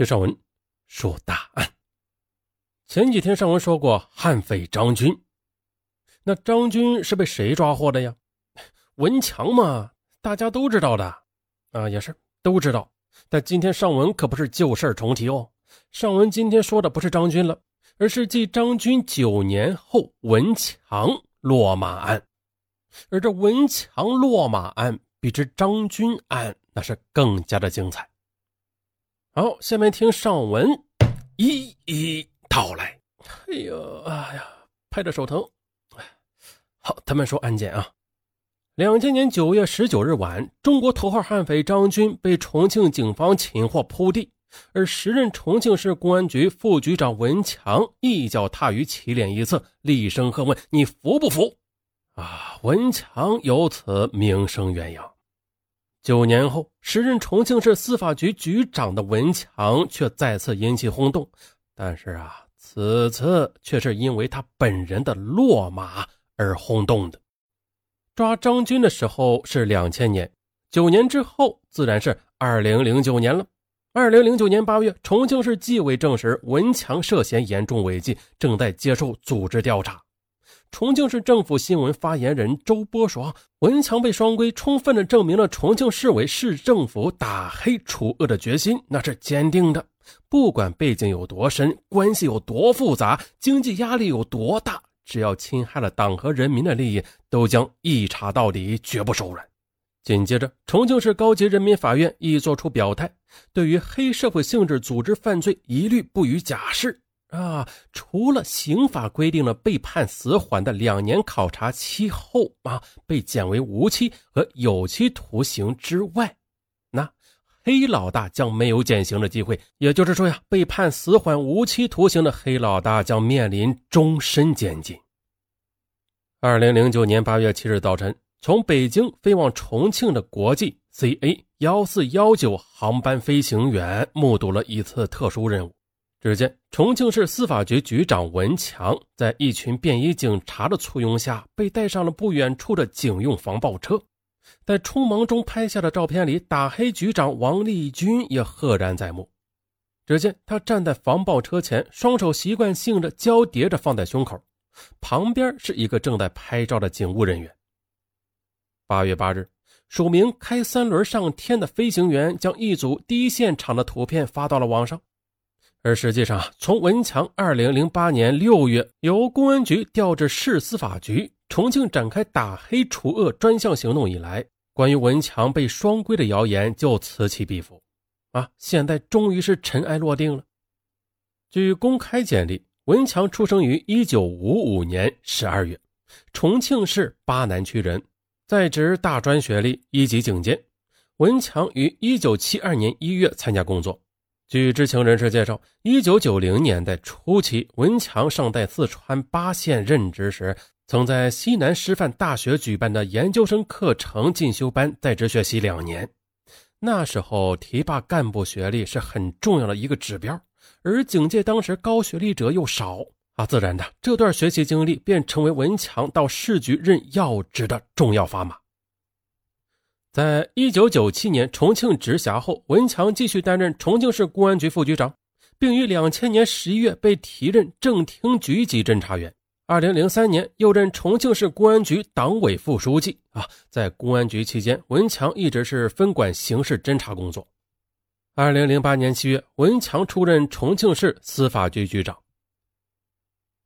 听上文说大案。前几天上文说过悍匪张军，那张军是被谁抓获的呀？文强嘛，大家都知道的啊，也是都知道。但今天上文可不是旧事重提哦，上文今天说的不是张军了，而是继张军九年后文强落马案。而这文强落马案比之张军案那是更加的精彩。好，下面听上文一一道来。哎呦，哎呀，拍着手疼。好，咱们说案件啊。两千年九月十九日晚，中国头号悍匪张军被重庆警方擒获铺地，而时任重庆市公安局副局长文强一脚踏于祁连一侧，厉声喝问：“你服不服？”啊，文强由此名声远扬。九年后，时任重庆市司法局局长的文强却再次引起轰动，但是啊，此次却是因为他本人的落马而轰动的。抓张军的时候是两千年，九年之后自然是二零零九年了。二零零九年八月，重庆市纪委证实文强涉嫌严重违纪，正在接受组织调查。重庆市政府新闻发言人周波说：“文强被双规，充分的证明了重庆市委市政府打黑除恶的决心，那是坚定的。不管背景有多深，关系有多复杂，经济压力有多大，只要侵害了党和人民的利益，都将一查到底，绝不手软。”紧接着，重庆市高级人民法院亦作出表态，对于黑社会性质组织犯罪，一律不予假释。啊，除了刑法规定了被判死缓的两年考察期后啊被减为无期和有期徒刑之外，那黑老大将没有减刑的机会。也就是说呀，被判死缓无期徒刑的黑老大将面临终身监禁。二零零九年八月七日早晨，从北京飞往重庆的国际 CA 幺四幺九航班飞行员目睹了一次特殊任务。只见重庆市司法局局长文强在一群便衣警察的簇拥下，被带上了不远处的警用防爆车。在匆忙中拍下的照片里，打黑局长王立军也赫然在目。只见他站在防爆车前，双手习惯性的交叠着放在胸口，旁边是一个正在拍照的警务人员。八月八日，署名开三轮上天的飞行员将一组第一现场的图片发到了网上。而实际上，从文强2008年6月由公安局调至市司法局重庆展开打黑除恶专项行动以来，关于文强被双规的谣言就此起彼伏。啊，现在终于是尘埃落定了。据公开简历，文强出生于1955年12月，重庆市巴南区人，在职大专学历，一级警监。文强于1972年1月参加工作。据知情人士介绍，一九九零年代初期，文强尚在四川巴县任职时，曾在西南师范大学举办的研究生课程进修班在职学习两年。那时候提拔干部学历是很重要的一个指标，而警界当时高学历者又少啊，自然的，这段学习经历便成为文强到市局任要职的重要砝码。在一九九七年重庆直辖后，文强继续担任重庆市公安局副局长，并于两千年十一月被提任正厅局级侦查员。二零零三年又任重庆市公安局党委副书记。啊，在公安局期间，文强一直是分管刑事侦查工作。二零零八年七月，文强出任重庆市司法局局长。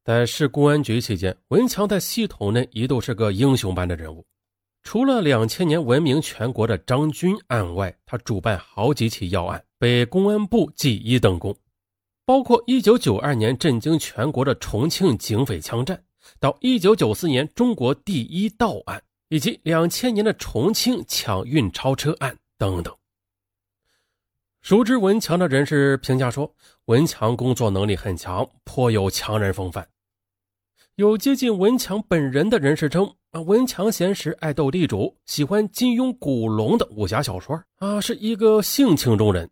在市公安局期间，文强在系统内一度是个英雄般的人物。除了两千年闻名全国的张军案外，他主办好几起要案，被公安部记一等功，包括一九九二年震惊全国的重庆警匪枪战，到一九九四年中国第一盗案，以及两千年的重庆抢运超车案等等。熟知文强的人士评价说，文强工作能力很强，颇有强人风范。有接近文强本人的人士称。啊，文强闲时爱斗地主，喜欢金庸、古龙的武侠小说啊，是一个性情中人。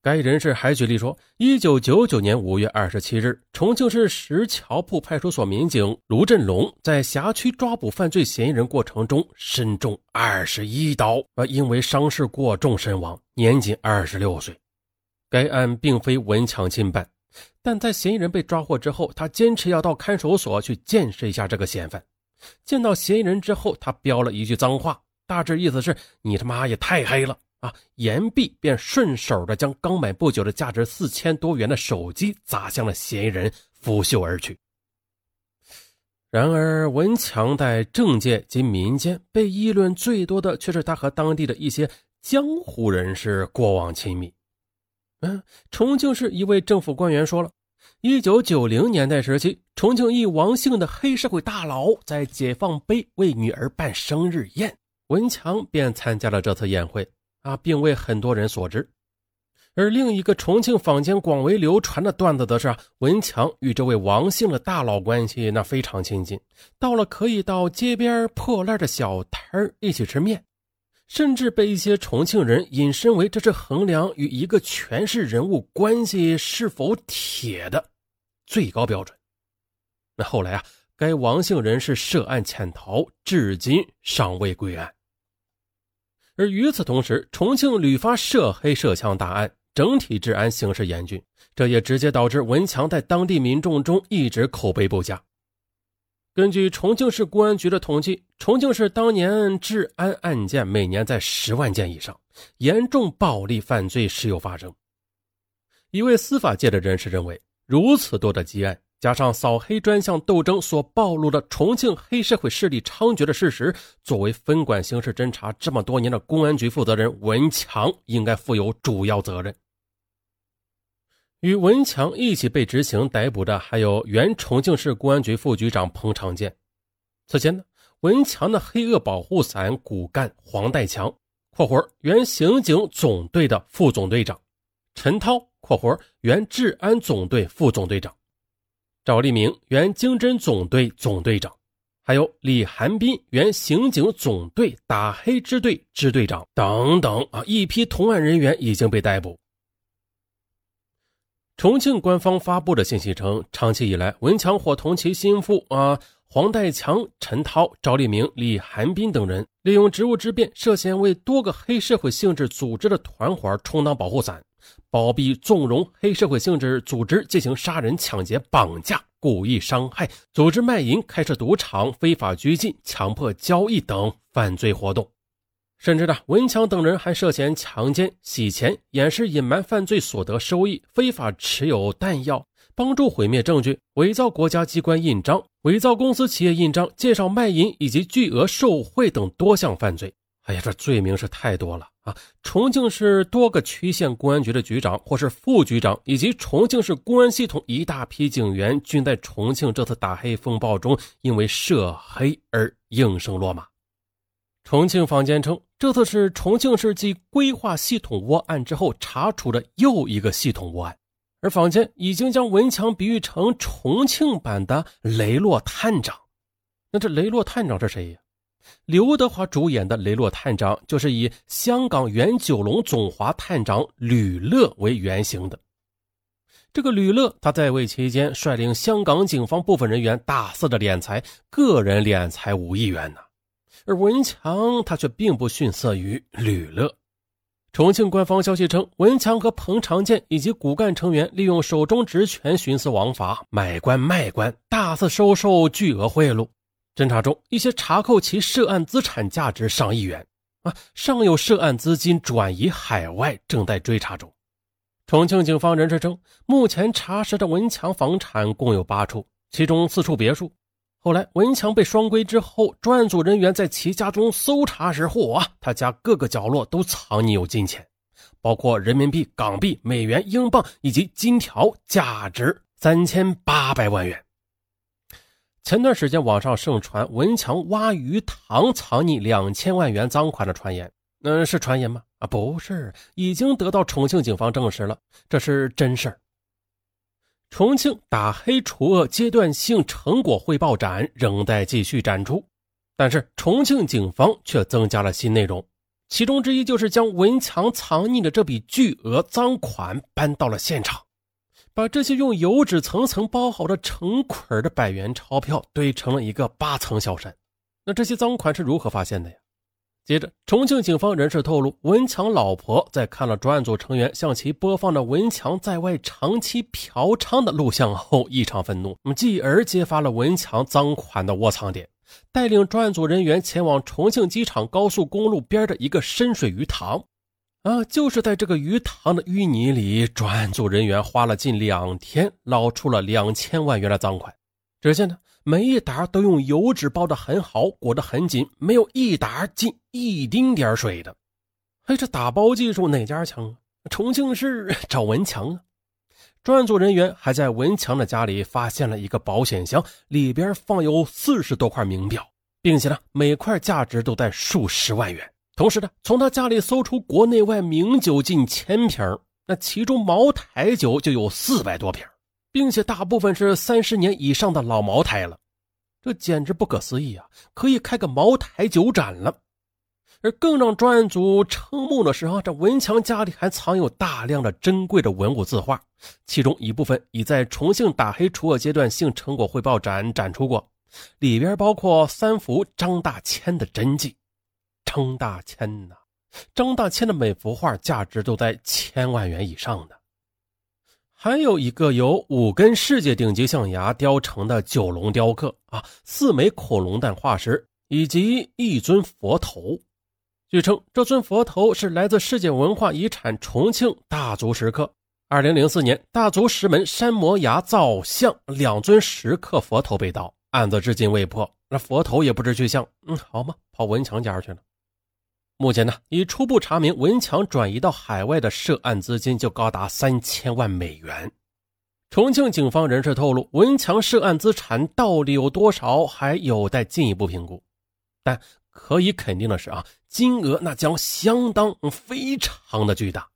该人士还举例说，一九九九年五月二十七日，重庆市石桥铺派出所民警卢振龙在辖区抓捕犯罪嫌疑人过程中身中二十一刀，啊，因为伤势过重身亡，年仅二十六岁。该案并非文强亲办，但在嫌疑人被抓获之后，他坚持要到看守所去见识一下这个嫌犯。见到嫌疑人之后，他飙了一句脏话，大致意思是你他妈也太黑了啊！言毕，便顺手的将刚买不久的价值四千多元的手机砸向了嫌疑人，拂袖而去。然而，文强在政界及民间被议论最多的，却是他和当地的一些江湖人士过往亲密。嗯，重庆市一位政府官员说了，一九九零年代时期，重庆一王姓的黑社会大佬在解放碑为女儿办生日宴，文强便参加了这次宴会啊，并为很多人所知。而另一个重庆坊间广为流传的段子则是，文强与这位王姓的大佬关系那非常亲近，到了可以到街边破烂的小摊一起吃面，甚至被一些重庆人引申为这是衡量与一个权势人物关系是否铁的最高标准。那后来啊，该王姓人士涉案潜逃，至今尚未归案。而与此同时，重庆屡发涉黑涉枪大案。整体治安形势严峻，这也直接导致文强在当地民众中一直口碑不佳。根据重庆市公安局的统计，重庆市当年治安案件每年在十万件以上，严重暴力犯罪时有发生。一位司法界的人士认为，如此多的积案，加上扫黑专项斗争所暴露的重庆黑社会势力猖獗的事实，作为分管刑事侦查这么多年的公安局负责人，文强应该负有主要责任。与文强一起被执行逮捕的，还有原重庆市公安局副局长彭长健。此前呢，文强的黑恶保护伞骨干黄代强（括弧原刑警总队的副总队长）陈涛（括弧原治安总队副总队长）赵立明原经侦总队总队长，还有李寒斌原刑警总队打黑支队支队长等等啊，一批同案人员已经被逮捕。重庆官方发布的信息称，长期以来，文强伙同其心腹啊黄代强、陈涛、赵立明、李寒斌等人，利用职务之便，涉嫌为多个黑社会性质组织的团伙充当保护伞，包庇、纵容黑社会性质组织进行杀人、抢劫、绑架、故意伤害、组织卖淫、开设赌场、非法拘禁、强迫交易等犯罪活动。甚至呢，文强等人还涉嫌强奸、洗钱、掩饰、隐瞒犯罪所得收益、非法持有弹药、帮助毁灭证据、伪造国家机关印章、伪造公司企业印章、介绍卖淫以及巨额受贿等多项犯罪。哎呀，这罪名是太多了啊！重庆市多个区县公安局的局长或是副局长，以及重庆市公安系统一大批警员，均在重庆这次打黑风暴中因为涉黑而应声落马。重庆坊间称，这次是重庆市继规划系统窝案之后查处的又一个系统窝案，而坊间已经将文强比喻成重庆版的雷洛探长。那这雷洛探长是谁呀？刘德华主演的雷洛探长就是以香港原九龙总华探长吕乐为原型的。这个吕乐他在位期间，率领香港警方部分人员大肆的敛财，个人敛财五亿元呢。而文强他却并不逊色于吕乐。重庆官方消息称，文强和彭长建以及骨干成员利用手中职权徇私枉法，买官卖官，大肆收受巨额贿赂。侦查中，一些查扣其涉案资产价值上亿元，啊，尚有涉案资金转移海外，正在追查中。重庆警方人士称，目前查实的文强房产共有八处，其中四处别墅。后来，文强被双规之后，专案组人员在其家中搜查时，嚯，他家各个角落都藏匿有金钱，包括人民币、港币、美元、英镑以及金条，价值三千八百万元。前段时间，网上盛传文强挖鱼塘藏匿两千万元赃款的传言，那是传言吗？啊，不是，已经得到重庆警方证实了，这是真事儿。重庆打黑除恶阶段性成果汇报展仍在继续展出，但是重庆警方却增加了新内容，其中之一就是将文强藏匿的这笔巨额赃款搬到了现场，把这些用油纸层层包好的成捆的百元钞票堆成了一个八层小山。那这些赃款是如何发现的呀？接着，重庆警方人士透露，文强老婆在看了专案组成员向其播放的文强在外长期嫖娼的录像后，异常愤怒，继而揭发了文强赃款的窝藏点，带领专案组人员前往重庆机场高速公路边的一个深水鱼塘。啊，就是在这个鱼塘的淤泥里，专案组人员花了近两天，捞出了两千万元的赃款。只见呢。每一沓都用油纸包得很好，裹得很紧，没有一沓进一丁点水的。哎，这打包技术哪家强啊？重庆市找文强啊！专案组人员还在文强的家里发现了一个保险箱，里边放有四十多块名表，并且呢，每块价值都在数十万元。同时呢，从他家里搜出国内外名酒近千瓶，那其中茅台酒就有四百多瓶。并且大部分是三十年以上的老茅台了，这简直不可思议啊！可以开个茅台酒展了。而更让专案组瞠目的是啊，这文强家里还藏有大量的珍贵的文物字画，其中一部分已在重庆打黑除恶阶段性成果汇报展展出过，里边包括三幅张大千的真迹。张大千呐，张大千的每幅画价值都在千万元以上的。还有一个由五根世界顶级象牙雕成的九龙雕刻啊，四枚恐龙蛋化石以及一尊佛头。据称，这尊佛头是来自世界文化遗产重庆大足石刻。二零零四年，大足石门山摩崖造像两尊石刻佛头被盗，案子至今未破，那佛头也不知去向。嗯，好嘛，跑文强家去了。目前呢，已初步查明，文强转移到海外的涉案资金就高达三千万美元。重庆警方人士透露，文强涉案资产到底有多少，还有待进一步评估。但可以肯定的是啊，金额那将相当非常的巨大。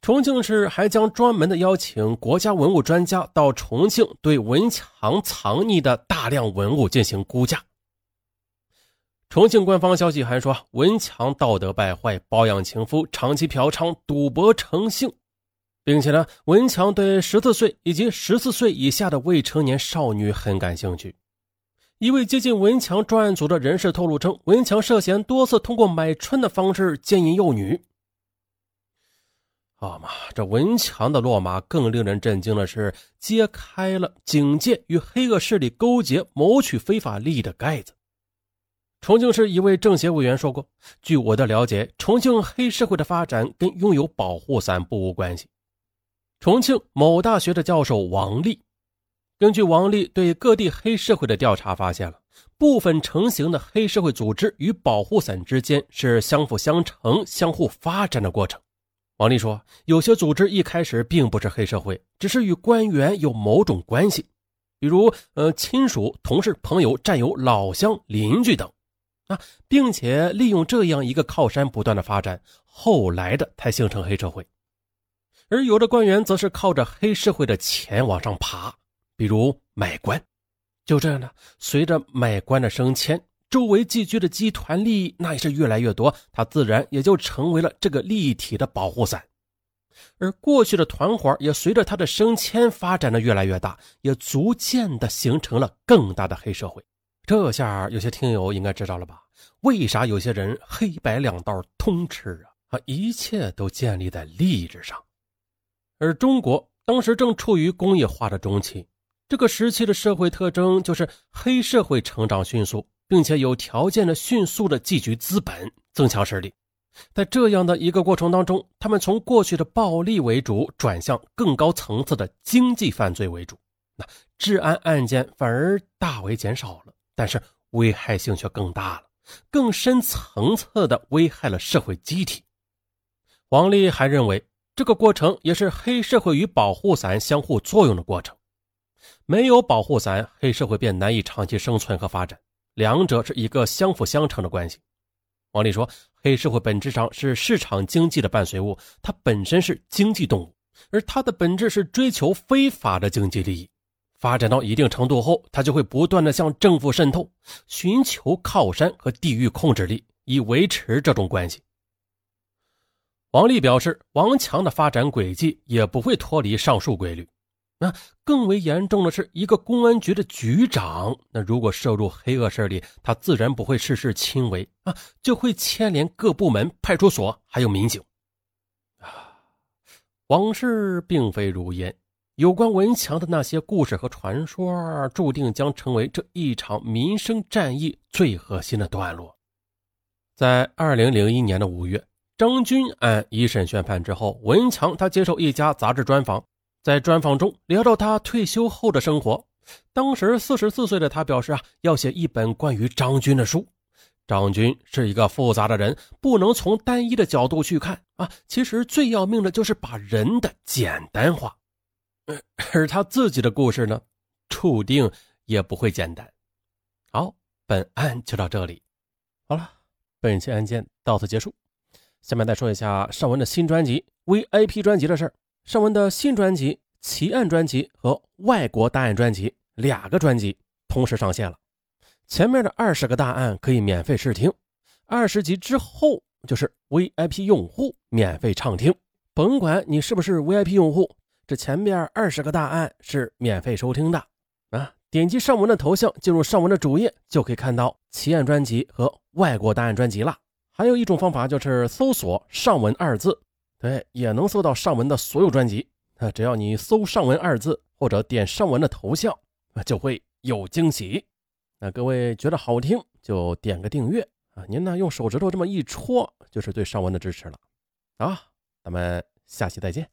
重庆市还将专门的邀请国家文物专家到重庆，对文强藏匿的大量文物进行估价。重庆官方消息还说，文强道德败坏，包养情夫，长期嫖娼，赌博成性，并且呢，文强对十四岁以及十四岁以下的未成年少女很感兴趣。一位接近文强专案组的人士透露称，文强涉嫌多次通过买春的方式奸淫幼女。好嘛，这文强的落马更令人震惊的是，揭开了警界与黑恶势力勾结、谋取非法利益的盖子。重庆市一位政协委员说过：“据我的了解，重庆黑社会的发展跟拥有保护伞不无关系。”重庆某大学的教授王丽，根据王丽对各地黑社会的调查发现了部分成型的黑社会组织与保护伞之间是相辅相成、相互发展的过程。王丽说：“有些组织一开始并不是黑社会，只是与官员有某种关系，比如呃亲属、同事、朋友、战友、老乡、邻居等。”啊，并且利用这样一个靠山不断的发展，后来的才形成黑社会。而有的官员则是靠着黑社会的钱往上爬，比如买官。就这样呢，随着买官的升迁，周围寄居的集团利益那也是越来越多，他自然也就成为了这个立体的保护伞。而过去的团伙也随着他的升迁发展的越来越大，也逐渐的形成了更大的黑社会。这下有些听友应该知道了吧？为啥有些人黑白两道通吃啊？啊，一切都建立在利益之上。而中国当时正处于工业化的中期，这个时期的社会特征就是黑社会成长迅速，并且有条件的迅速的积聚资本，增强实力。在这样的一个过程当中，他们从过去的暴力为主，转向更高层次的经济犯罪为主，那治安案件反而大为减少了。但是危害性却更大了，更深层次的危害了社会机体。王丽还认为，这个过程也是黑社会与保护伞相互作用的过程。没有保护伞，黑社会便难以长期生存和发展，两者是一个相辅相成的关系。王丽说，黑社会本质上是市场经济的伴随物，它本身是经济动物，而它的本质是追求非法的经济利益。发展到一定程度后，他就会不断的向政府渗透，寻求靠山和地域控制力，以维持这种关系。王丽表示，王强的发展轨迹也不会脱离上述规律。那更为严重的是，一个公安局的局长，那如果涉入黑恶势力，他自然不会事事亲为啊，就会牵连各部门、派出所还有民警。啊，往事并非如烟，有关文强的那些故事和传说，注定将成为这一场民生战役最核心的段落。在二零零一年的五月，张军案一审宣判之后，文强他接受一家杂志专访。在专访中聊到他退休后的生活，当时四十四岁的他表示啊，要写一本关于张军的书。张军是一个复杂的人，不能从单一的角度去看啊。其实最要命的就是把人的简单化，而他自己的故事呢，注定也不会简单。好，本案就到这里。好了，本期案件到此结束。下面再说一下尚文的新专辑 VIP 专辑的事儿。尚文的新专辑《奇案专辑》和《外国大案专辑》两个专辑同时上线了。前面的二十个大案可以免费试听，二十集之后就是 VIP 用户免费畅听。甭管你是不是 VIP 用户，这前面二十个大案是免费收听的啊！点击尚文的头像，进入尚文的主页，就可以看到《奇案专辑》和《外国大案专辑》了。还有一种方法就是搜索“尚文”二字。对，也能搜到尚文的所有专辑。啊只要你搜“尚文”二字，或者点尚文的头像，啊就会有惊喜。那各位觉得好听，就点个订阅啊！您呢用手指头这么一戳，就是对尚文的支持了。啊，咱们下期再见。